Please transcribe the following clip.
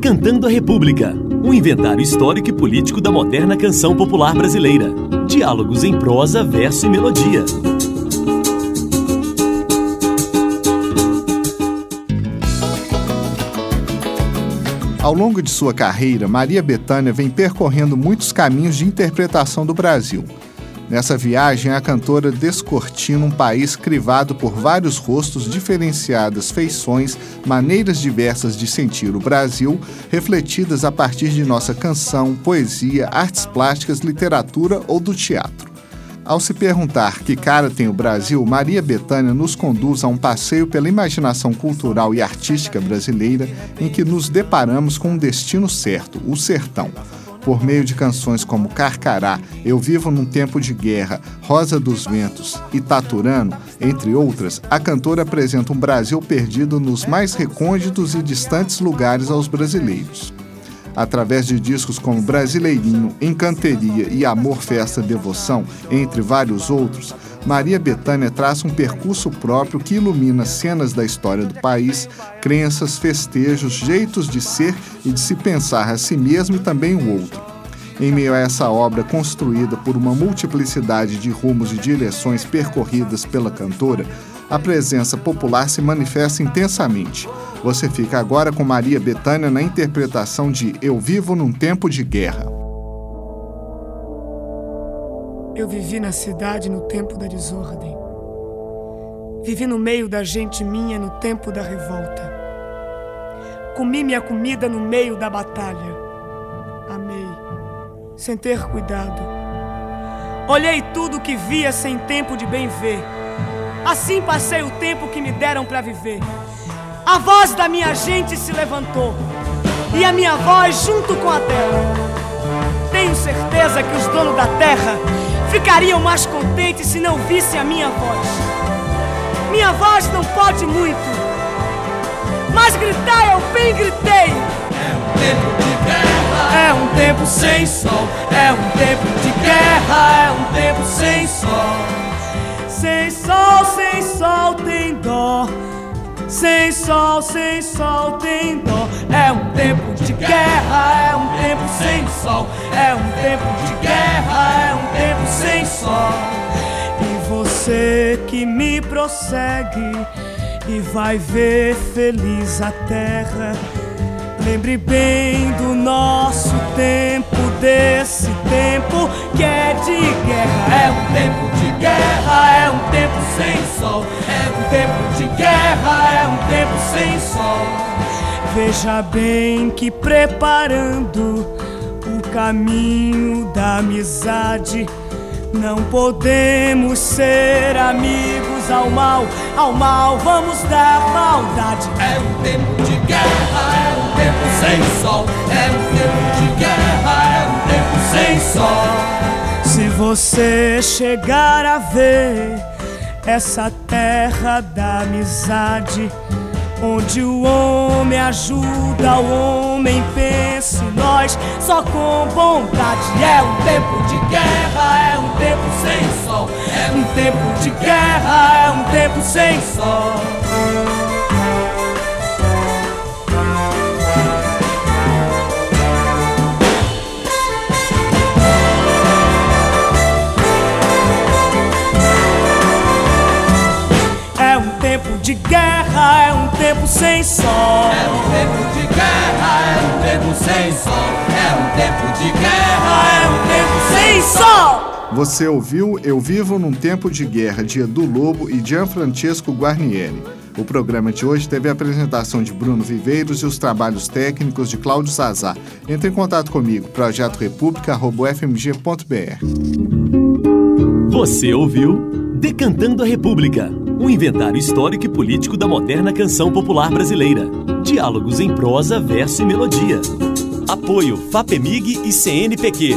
Decantando a República, um inventário histórico e político da moderna canção popular brasileira. Diálogos em prosa, verso e melodia. Ao longo de sua carreira, Maria Bethânia vem percorrendo muitos caminhos de interpretação do Brasil. Nessa viagem, a cantora descortina um país crivado por vários rostos, diferenciadas feições, maneiras diversas de sentir o Brasil, refletidas a partir de nossa canção, poesia, artes plásticas, literatura ou do teatro. Ao se perguntar que cara tem o Brasil, Maria Bethânia nos conduz a um passeio pela imaginação cultural e artística brasileira em que nos deparamos com um destino certo, o sertão por meio de canções como Carcará, Eu Vivo num Tempo de Guerra, Rosa dos Ventos e Taturano, entre outras, a cantora apresenta um Brasil perdido nos mais recônditos e distantes lugares aos brasileiros. Através de discos como Brasileirinho, Encanteria e Amor, Festa, Devoção, entre vários outros, Maria Bethânia traça um percurso próprio que ilumina cenas da história do país, crenças, festejos, jeitos de ser e de se pensar a si mesmo e também o outro. Em meio a essa obra construída por uma multiplicidade de rumos e direções percorridas pela cantora, a presença popular se manifesta intensamente. Você fica agora com Maria Bethânia na interpretação de Eu Vivo num Tempo de Guerra. Eu vivi na cidade no tempo da desordem. Vivi no meio da gente minha no tempo da revolta. Comi minha comida no meio da batalha. Amei, sem ter cuidado. Olhei tudo que via sem tempo de bem ver. Assim passei o tempo que me deram para viver. A voz da minha gente se levantou. E a minha voz junto com a dela. Tenho certeza que os donos da terra ficariam mais contentes se não vissem a minha voz. Minha voz não pode muito, mas gritar eu bem gritei. É um tempo de guerra, é um tempo sem sol. É um tempo de guerra, é um tempo sem sol. Sem sol, Sem sol, sem sol tem dó. É um tempo de guerra, é um tempo sem sol. É um tempo de guerra, é um tempo sem sol. E você que me prossegue e vai ver feliz a terra. Lembre bem do nosso tempo, desse tempo que é de guerra. É um tempo de guerra, é um tempo sem sol. É um tempo de é um tempo sem sol. Veja bem que preparando o caminho da amizade. Não podemos ser amigos ao mal, ao mal vamos dar maldade. É um tempo de guerra, é um tempo sem sol. É um tempo de guerra, é um tempo sem sol. Se você chegar a ver essa terra da amizade, onde o homem ajuda o homem, pense nós só com bondade. É um tempo de guerra, é um tempo sem sol. É um tempo de guerra, é um tempo sem sol. De guerra, é um tempo sem sol. É um tempo de guerra, é um tempo sem sol. É um tempo de guerra, é um tempo sem sol. Você ouviu Eu Vivo num Tempo de Guerra de Edu Lobo e Gianfrancesco Guarnieri. O programa de hoje teve a apresentação de Bruno Viveiros e os trabalhos técnicos de Cláudio Sazar. Entre em contato comigo, projetorepublica.fmg.br. Você ouviu Decantando a República um inventário histórico e político da moderna canção popular brasileira. Diálogos em prosa, verso e melodia. Apoio FAPEMIG e CNPq.